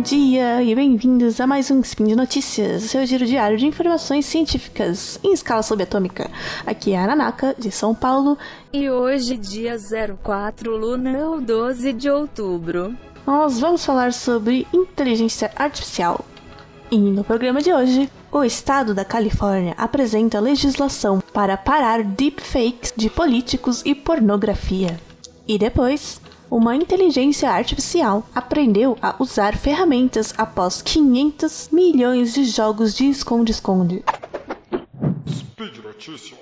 Bom dia e bem-vindos a mais um Spin de Notícias, seu giro diário de informações científicas em escala subatômica. Aqui é a Nanaka, de São Paulo. E hoje, dia 04 Luna, 12 de outubro. Nós vamos falar sobre inteligência artificial. E no programa de hoje, o estado da Califórnia apresenta legislação para parar deepfakes de políticos e pornografia. E depois, uma inteligência artificial aprendeu a usar ferramentas após 500 milhões de jogos de esconde-esconde. Speed Notícias.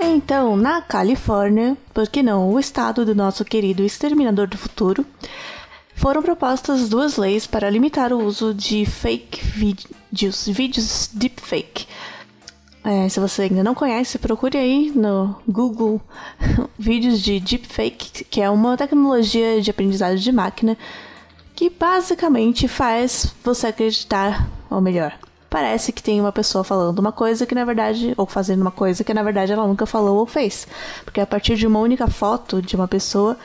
Então, na Califórnia, por que não o estado do nosso querido exterminador do futuro, foram propostas duas leis para limitar o uso de fake vídeos, vídeos deepfake. É, se você ainda não conhece, procure aí no Google vídeos de deepfake, que é uma tecnologia de aprendizado de máquina que basicamente faz você acreditar, ou melhor, parece que tem uma pessoa falando uma coisa que na verdade, ou fazendo uma coisa que na verdade ela nunca falou ou fez. Porque a partir de uma única foto de uma pessoa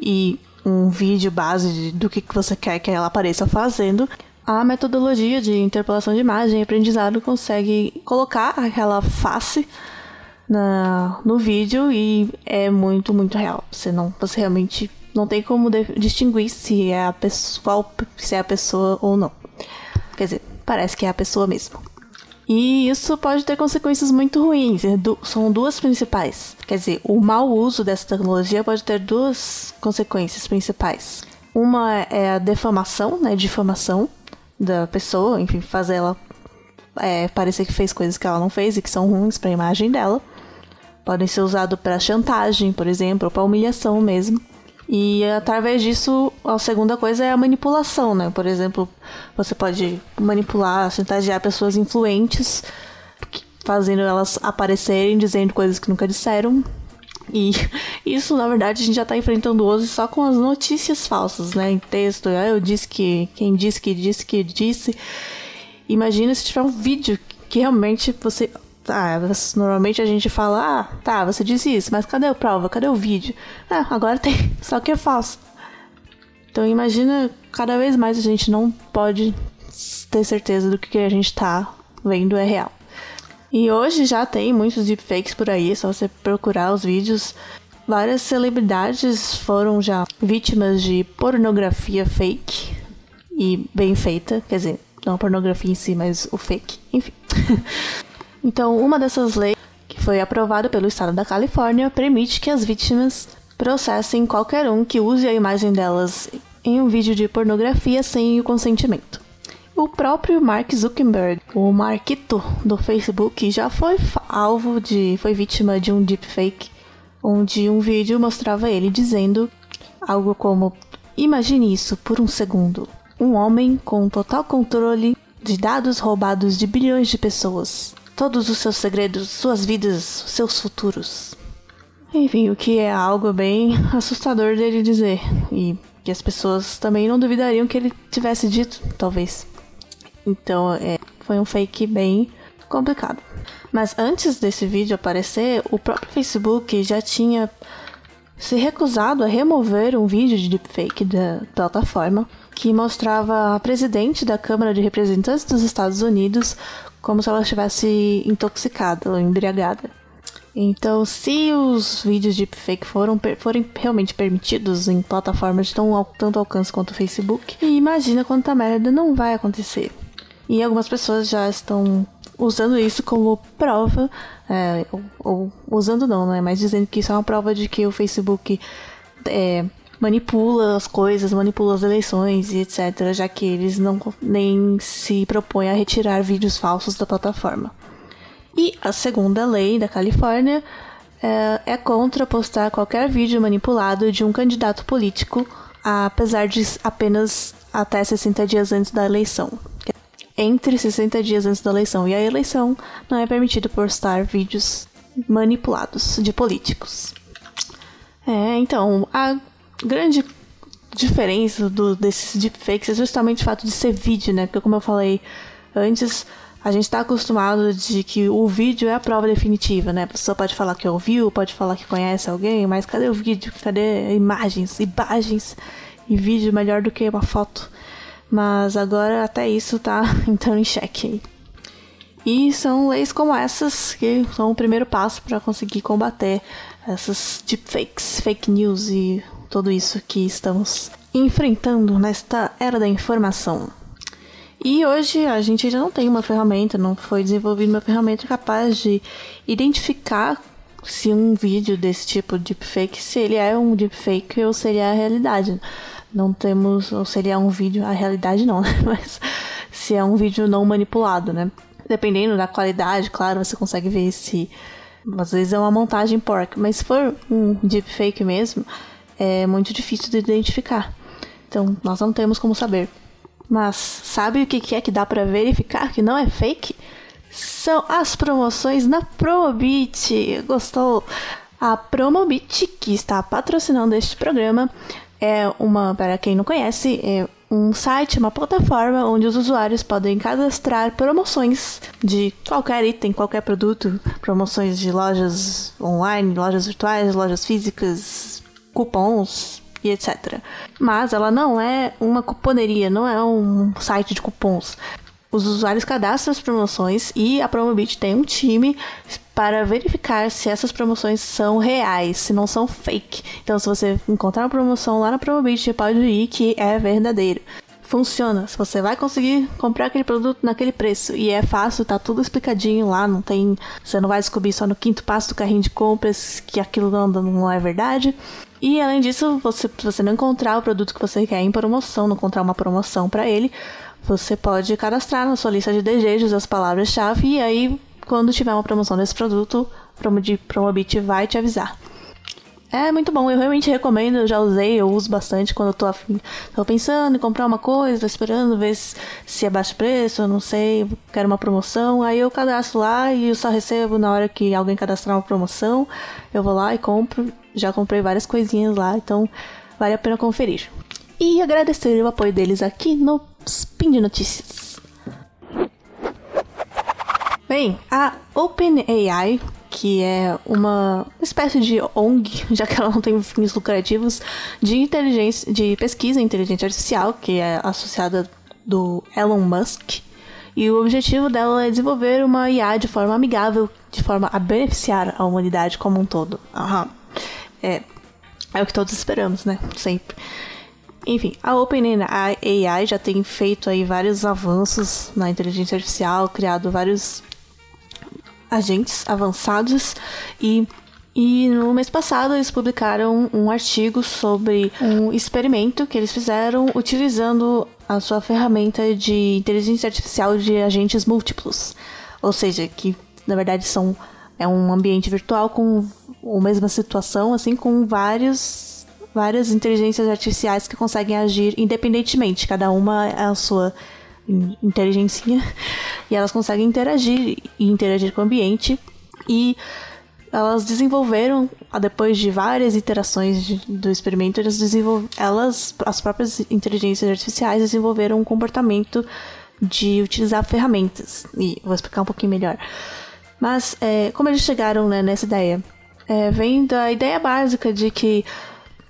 e um vídeo base do que você quer que ela apareça fazendo, a metodologia de interpolação de imagem e aprendizado consegue colocar aquela face na, no vídeo e é muito, muito real. Você não, você realmente não tem como distinguir se é a pessoa, se é a pessoa ou não. Quer dizer, parece que é a pessoa mesmo. E isso pode ter consequências muito ruins. É são duas principais. Quer dizer, o mau uso dessa tecnologia pode ter duas consequências principais. Uma é a defamação, né, difamação da pessoa, enfim, fazer ela é, parecer que fez coisas que ela não fez e que são ruins para a imagem dela. Podem ser usados para chantagem, por exemplo, ou para humilhação mesmo. E através disso, a segunda coisa é a manipulação, né? Por exemplo, você pode manipular, chantagear pessoas influentes, fazendo elas aparecerem dizendo coisas que nunca disseram. E isso, na verdade, a gente já está enfrentando hoje só com as notícias falsas, né? Em texto, ah, eu disse que, quem disse que disse que disse. Imagina se tiver um vídeo que realmente você ah, normalmente a gente fala, ah, tá, você disse isso, mas cadê a prova? Cadê o vídeo? Ah, agora tem, só que é falso. Então imagina, cada vez mais a gente não pode ter certeza do que a gente tá vendo é real. E hoje já tem muitos deepfakes por aí, é só você procurar os vídeos. Várias celebridades foram já vítimas de pornografia fake e bem feita, quer dizer, não a pornografia em si, mas o fake, enfim. Então, uma dessas leis que foi aprovada pelo estado da Califórnia permite que as vítimas processem qualquer um que use a imagem delas em um vídeo de pornografia sem o consentimento. O próprio Mark Zuckerberg, o Marquito do Facebook, já foi alvo de. foi vítima de um deepfake, onde um vídeo mostrava ele dizendo algo como: Imagine isso por um segundo. Um homem com total controle de dados roubados de bilhões de pessoas todos os seus segredos, suas vidas, seus futuros. Enfim, o que é algo bem assustador dele dizer. E que as pessoas também não duvidariam que ele tivesse dito, talvez. Então, é, foi um fake bem complicado. Mas antes desse vídeo aparecer, o próprio Facebook já tinha se recusado a remover um vídeo de deepfake da plataforma que mostrava a presidente da Câmara de Representantes dos Estados Unidos como se ela estivesse intoxicada ou embriagada. Então, se os vídeos de deepfake foram, forem realmente permitidos em plataformas de tão, tanto alcance quanto o Facebook, imagina quanta merda não vai acontecer. E algumas pessoas já estão usando isso como prova, é, ou, ou, usando não, né? Mas dizendo que isso é uma prova de que o Facebook é, manipula as coisas, manipula as eleições e etc., já que eles não nem se propõem a retirar vídeos falsos da plataforma. E a segunda lei da Califórnia é, é contra postar qualquer vídeo manipulado de um candidato político, apesar de apenas até 60 dias antes da eleição. Entre 60 dias antes da eleição e a eleição, não é permitido postar vídeos manipulados de políticos. É, então, a grande diferença do, desses deepfakes é justamente o fato de ser vídeo, né? Porque como eu falei antes, a gente está acostumado de que o vídeo é a prova definitiva, né? A pessoa pode falar que ouviu, pode falar que conhece alguém, mas cadê o vídeo? Cadê imagens? Imagens e vídeo melhor do que uma foto. Mas agora até isso tá entrando em xeque. E são leis como essas que são o primeiro passo para conseguir combater essas deepfakes, fake news e tudo isso que estamos enfrentando nesta era da informação. E hoje a gente ainda não tem uma ferramenta, não foi desenvolvida uma ferramenta capaz de identificar se um vídeo desse tipo de deepfake, se ele é um deepfake ou seria a realidade. Não temos, ou seria um vídeo, a realidade não, né? Mas se é um vídeo não manipulado, né? Dependendo da qualidade, claro, você consegue ver se às vezes é uma montagem porca, mas se for um deepfake mesmo, é muito difícil de identificar. Então, nós não temos como saber. Mas sabe o que é que dá para verificar que não é fake? São as promoções na Promobit. Gostou? A Promobit, que está patrocinando este programa, é uma, para quem não conhece, é um site, uma plataforma onde os usuários podem cadastrar promoções de qualquer item, qualquer produto, promoções de lojas online, lojas virtuais, lojas físicas, cupons, e etc. Mas ela não é uma cuponeria, não é um site de cupons. Os usuários cadastram as promoções e a Promobit tem um time para verificar se essas promoções são reais, se não são fake. Então, se você encontrar uma promoção lá na Promobit, pode ir que é verdadeiro. Funciona, se você vai conseguir comprar aquele produto naquele preço e é fácil, tá tudo explicadinho lá, não tem, você não vai descobrir só no quinto passo do carrinho de compras que aquilo não, não é verdade. E além disso, você, se você não encontrar o produto que você quer em promoção, não encontrar uma promoção para ele, você pode cadastrar na sua lista de desejos as palavras-chave e aí, quando tiver uma promoção desse produto, Promobit, Promobit vai te avisar. É muito bom, eu realmente recomendo, eu já usei, eu uso bastante quando eu tô afim. Tô pensando em comprar uma coisa, tô esperando ver se, se é baixo preço, eu não sei, quero uma promoção. Aí eu cadastro lá e eu só recebo na hora que alguém cadastrar uma promoção. Eu vou lá e compro. Já comprei várias coisinhas lá, então vale a pena conferir. E agradecer o apoio deles aqui no Spin de Notícias. Bem, a OpenAI que é uma espécie de ONG, já que ela não tem fins lucrativos, de inteligência, de pesquisa em inteligência artificial, que é associada do Elon Musk. E o objetivo dela é desenvolver uma IA de forma amigável, de forma a beneficiar a humanidade como um todo. Aham. É, é o que todos esperamos, né? Sempre. Enfim, a OpenAI já tem feito aí vários avanços na inteligência artificial, criado vários agentes avançados e e no mês passado eles publicaram um artigo sobre um experimento que eles fizeram utilizando a sua ferramenta de inteligência artificial de agentes múltiplos. Ou seja, que na verdade são é um ambiente virtual com a mesma situação, assim, com vários várias inteligências artificiais que conseguem agir independentemente, cada uma é a sua inteligencinha e elas conseguem interagir e interagir com o ambiente. E elas desenvolveram depois de várias iterações de, do experimento elas, elas as próprias inteligências artificiais desenvolveram um comportamento de utilizar ferramentas. E vou explicar um pouquinho melhor. Mas é, como eles chegaram né, nessa ideia é, vem da ideia básica de que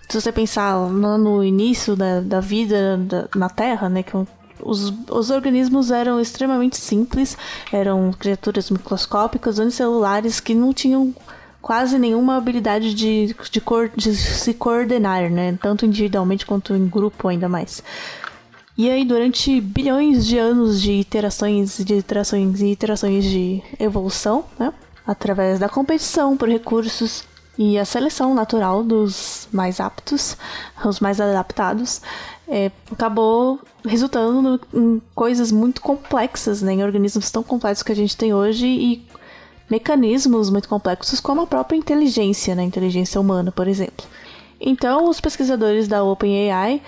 se você pensar no, início da, da vida da, na Terra, né, que os, os organismos eram extremamente simples, eram criaturas microscópicas, unicelulares, que não tinham quase nenhuma habilidade de, de, cor, de se coordenar, né? Tanto individualmente quanto em grupo, ainda mais. E aí, durante bilhões de anos de iterações, de iterações e iterações de evolução, né? Através da competição por recursos e a seleção natural dos mais aptos, os mais adaptados, é, acabou resultando em coisas muito complexas, né, em organismos tão complexos que a gente tem hoje e mecanismos muito complexos como a própria inteligência, né, inteligência humana, por exemplo. Então, os pesquisadores da OpenAI,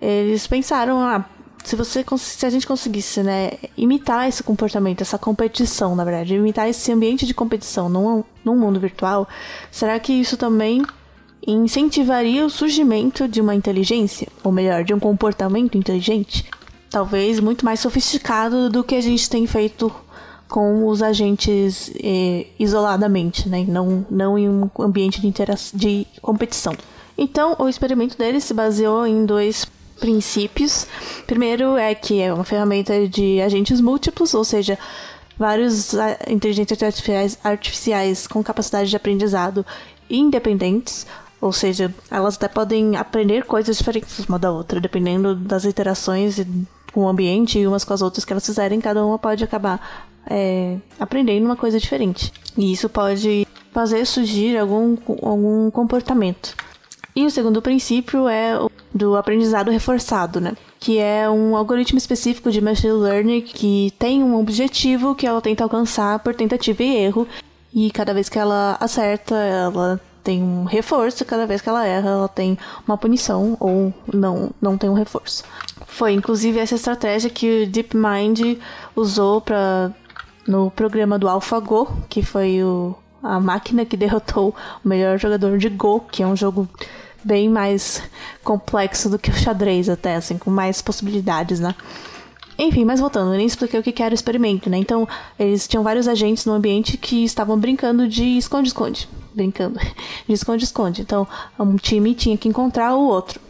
eles pensaram, ah, se você se a gente conseguisse, né, imitar esse comportamento, essa competição, na verdade, imitar esse ambiente de competição num, num mundo virtual, será que isso também incentivaria o surgimento de uma inteligência, ou melhor, de um comportamento inteligente, talvez muito mais sofisticado do que a gente tem feito com os agentes eh, isoladamente, né? Não, não em um ambiente de, de competição. Então, o experimento dele se baseou em dois princípios. Primeiro é que é uma ferramenta de agentes múltiplos, ou seja, vários ah, inteligências artificiais, artificiais com capacidade de aprendizado independentes, ou seja, elas até podem aprender coisas diferentes uma da outra, dependendo das interações com o ambiente e umas com as outras que elas fizerem, cada uma pode acabar é, aprendendo uma coisa diferente. E isso pode fazer surgir algum, algum comportamento. E o segundo princípio é o do aprendizado reforçado, né? Que é um algoritmo específico de machine learning que tem um objetivo que ela tenta alcançar por tentativa e erro. E cada vez que ela acerta, ela tem um reforço, cada vez que ela erra, ela tem uma punição ou não, não tem um reforço. Foi inclusive essa estratégia que o DeepMind usou para no programa do AlphaGo, que foi o, a máquina que derrotou o melhor jogador de Go, que é um jogo bem mais complexo do que o xadrez até, assim, com mais possibilidades, né? Enfim, mas voltando, eu nem expliquei o que era o experimento, né? Então, eles tinham vários agentes no ambiente que estavam brincando de esconde-esconde. Brincando de esconde-esconde. Então, um time tinha que encontrar o outro.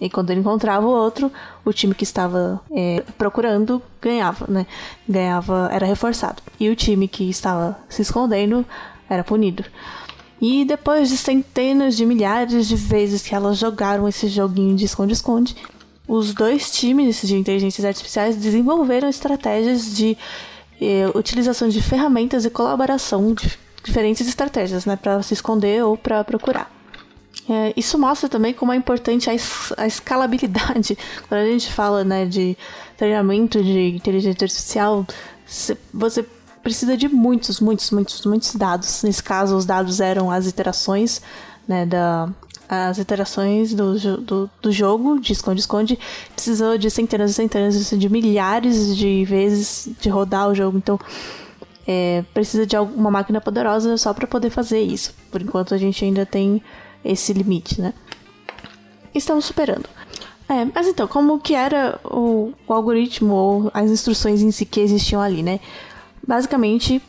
E quando ele encontrava o outro, o time que estava é, procurando ganhava, né? Ganhava, era reforçado. E o time que estava se escondendo era punido. E depois de centenas de milhares de vezes que elas jogaram esse joguinho de esconde-esconde, os dois times de inteligências artificiais desenvolveram estratégias de eh, utilização de ferramentas e colaboração de diferentes estratégias, né, para se esconder ou para procurar. É, isso mostra também como é importante a, es a, escalabilidade. Quando a gente fala né, de treinamento de inteligência artificial, você precisa de muitos, muitos, muitos, muitos dados. Nesse caso, os dados eram as iterações, né, da, as iterações do, do, do jogo de esconde-esconde. Precisou de centenas e centenas de milhares de vezes de rodar o jogo. Então, é, precisa de uma máquina poderosa só para poder fazer isso. Por enquanto, a gente ainda tem esse limite, né? Estamos superando. É, mas então, como que era o, o algoritmo ou as instruções em si que existiam ali, né? Basicamente,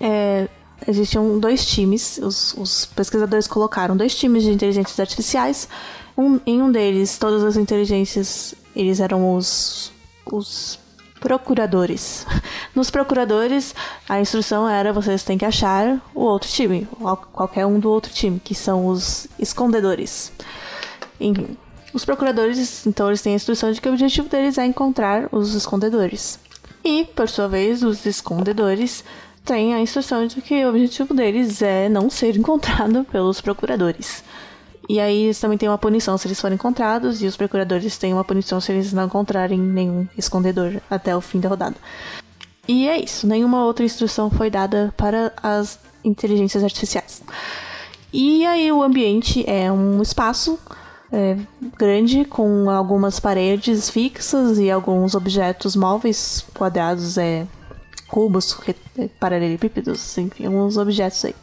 é, existiam dois times, os, os, pesquisadores colocaram dois times de inteligências artificiais. Um, em um deles, todas as inteligências, eles eram os, os procuradores. Nos procuradores, a instrução era vocês têm que achar o outro time, qualquer um do outro time, que são os escondedores. Enfim, os procuradores, então, eles têm a instrução de que o objetivo deles é encontrar os escondedores. E, por sua vez, os escondedores têm a instrução de que o objetivo deles é não ser encontrado pelos procuradores. E aí eles também têm uma punição se eles forem encontrados, e os procuradores têm uma punição se eles não encontrarem nenhum escondedor até o fim da rodada. E é isso, nenhuma outra instrução foi dada para as inteligências artificiais. E aí o ambiente é um espaço é, grande com algumas paredes fixas e alguns objetos móveis, quadrados, é, cubos, paralelepípedos, enfim, alguns objetos aí.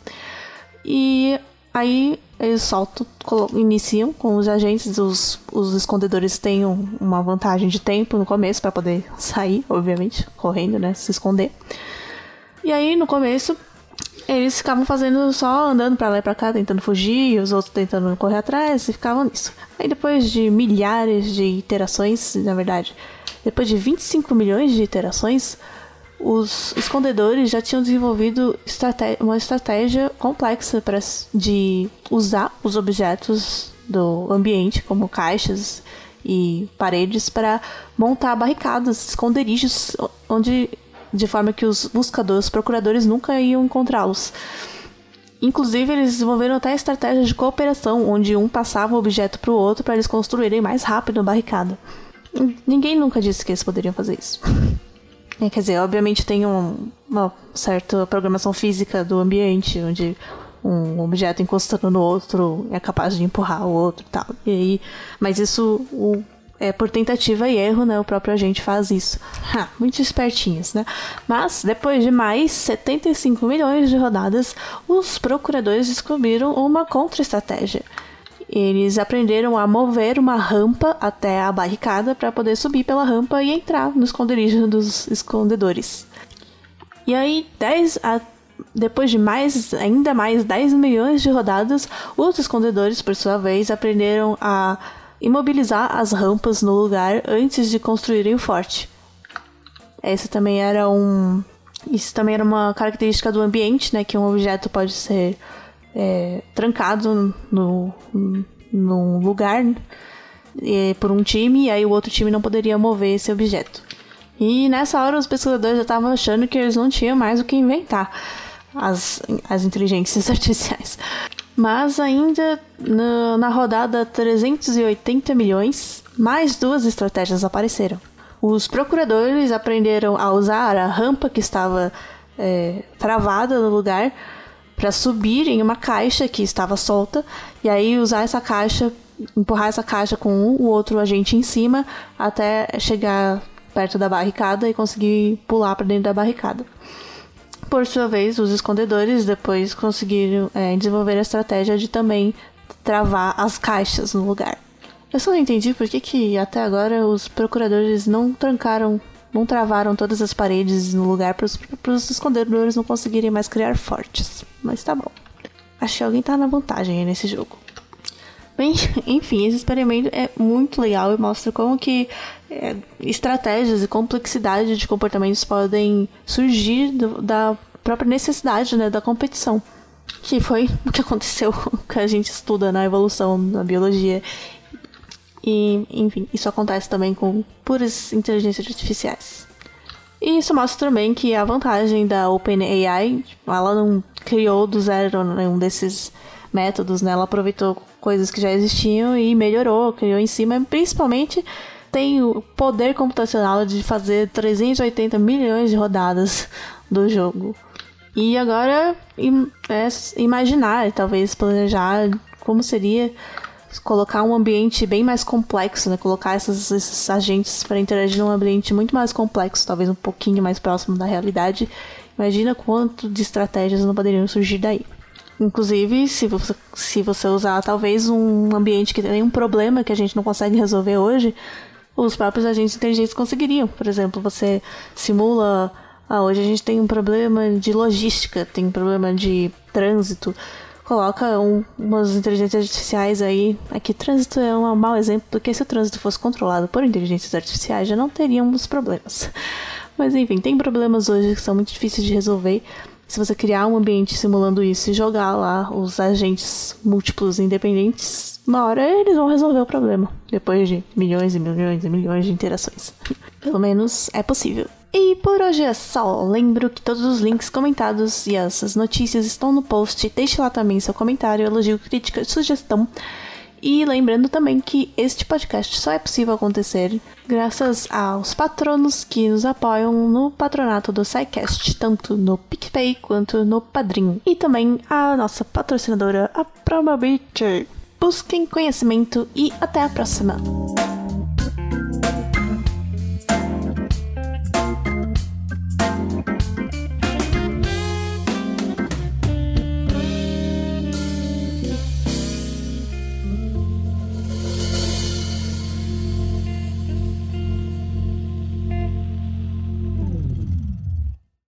E aí eles soltam, iniciam com os agentes, os, os escondedores têm uma vantagem de tempo no começo para poder sair, obviamente, correndo, né, se esconder. E aí no começo eles ficavam fazendo só andando para lá e pra cá, tentando fugir, os outros tentando correr atrás, e ficavam nisso. Aí depois de milhares de iterações, na verdade, depois de 25 milhões de iterações, os escondedores já tinham desenvolvido uma estratégia complexa para de usar os objetos do ambiente, como caixas e paredes, para montar barricadas, esconderijos onde de forma que os buscadores, os procuradores nunca iam encontrá-los. Inclusive, eles desenvolveram até estratégias de cooperação, onde um passava o objeto para o outro para eles construírem mais rápido a barricada. Ninguém nunca disse que eles poderiam fazer isso. É, quer dizer, obviamente tem um, uma certa programação física do ambiente, onde um objeto encostando no outro é capaz de empurrar o outro e tal. E aí, mas isso o é, por tentativa e erro, né? O próprio agente faz isso. Ha, muito espertinhos, né? Mas, depois de mais 75 milhões de rodadas, os procuradores descobriram uma contra-estratégia. Eles aprenderam a mover uma rampa até a barricada para poder subir pela rampa e entrar no esconderijo dos escondedores. E aí, 10 a depois de mais, ainda mais 10 milhões de rodadas, os escondedores, por sua vez, aprenderam a imobilizar as rampas no lugar antes de construírem o forte. Esse também era um. Isso também era uma característica do ambiente, né? Que um objeto pode ser é, trancado no, num lugar é, por um time, e aí o outro time não poderia mover esse objeto. E nessa hora os pesquisadores já estavam achando que eles não tinham mais o que inventar as, as inteligências artificiais. Mas ainda no, na rodada 380 milhões, mais duas estratégias apareceram. Os procuradores aprenderam a usar a rampa que estava é, travada no lugar para subir em uma caixa que estava solta e aí usar essa caixa, empurrar essa caixa com um, o outro agente em cima até chegar perto da barricada e conseguir pular para dentro da barricada. Por sua vez, os escondedores depois conseguiram é, desenvolver a estratégia de também travar as caixas no lugar. Eu só não entendi por que, que até agora os procuradores não trancaram, não travaram todas as paredes no lugar para os escondedores não conseguirem mais criar fortes. Mas tá bom. Acho que alguém tá na vantagem nesse jogo. Bem, enfim, esse experimento é muito legal e mostra como que é, estratégias e complexidade de comportamentos podem surgir do, da própria necessidade né, da competição. Que foi o que aconteceu, que a gente estuda na evolução, na biologia. E, enfim, isso acontece também com puras inteligências artificiais. E isso mostra também que a vantagem da OpenAI, ela não criou do zero nenhum desses métodos, né? Ela aproveitou coisas que já existiam e melhorou, criou em cima, principalmente tem o poder computacional de fazer 380 milhões de rodadas do jogo. E agora é imaginar, talvez planejar como seria colocar um ambiente bem mais complexo, né? Colocar esses, esses agentes para interagir num ambiente muito mais complexo, talvez um pouquinho mais próximo da realidade. Imagina quanto de estratégias não poderiam surgir daí. Inclusive, se você, se você usar talvez um ambiente que tem um problema que a gente não consegue resolver hoje, os próprios agentes inteligentes conseguiriam. Por exemplo, você simula. Ah, hoje a gente tem um problema de logística, tem um problema de trânsito. Coloca um, umas inteligências artificiais aí. Aqui, trânsito é um mau exemplo, porque se o trânsito fosse controlado por inteligências artificiais, já não teríamos problemas. Mas enfim, tem problemas hoje que são muito difíceis de resolver. Se você criar um ambiente simulando isso e jogar lá os agentes múltiplos independentes, uma hora eles vão resolver o problema. Depois de milhões e milhões e milhões de interações. Pelo menos é possível. E por hoje é só. Lembro que todos os links comentados e essas notícias estão no post. Deixe lá também seu comentário, elogio, crítica, sugestão. E lembrando também que este podcast só é possível acontecer graças aos patronos que nos apoiam no patronato do SciCast, tanto no PicPay quanto no Padrim. E também a nossa patrocinadora, a Probability. Busquem conhecimento e até a próxima!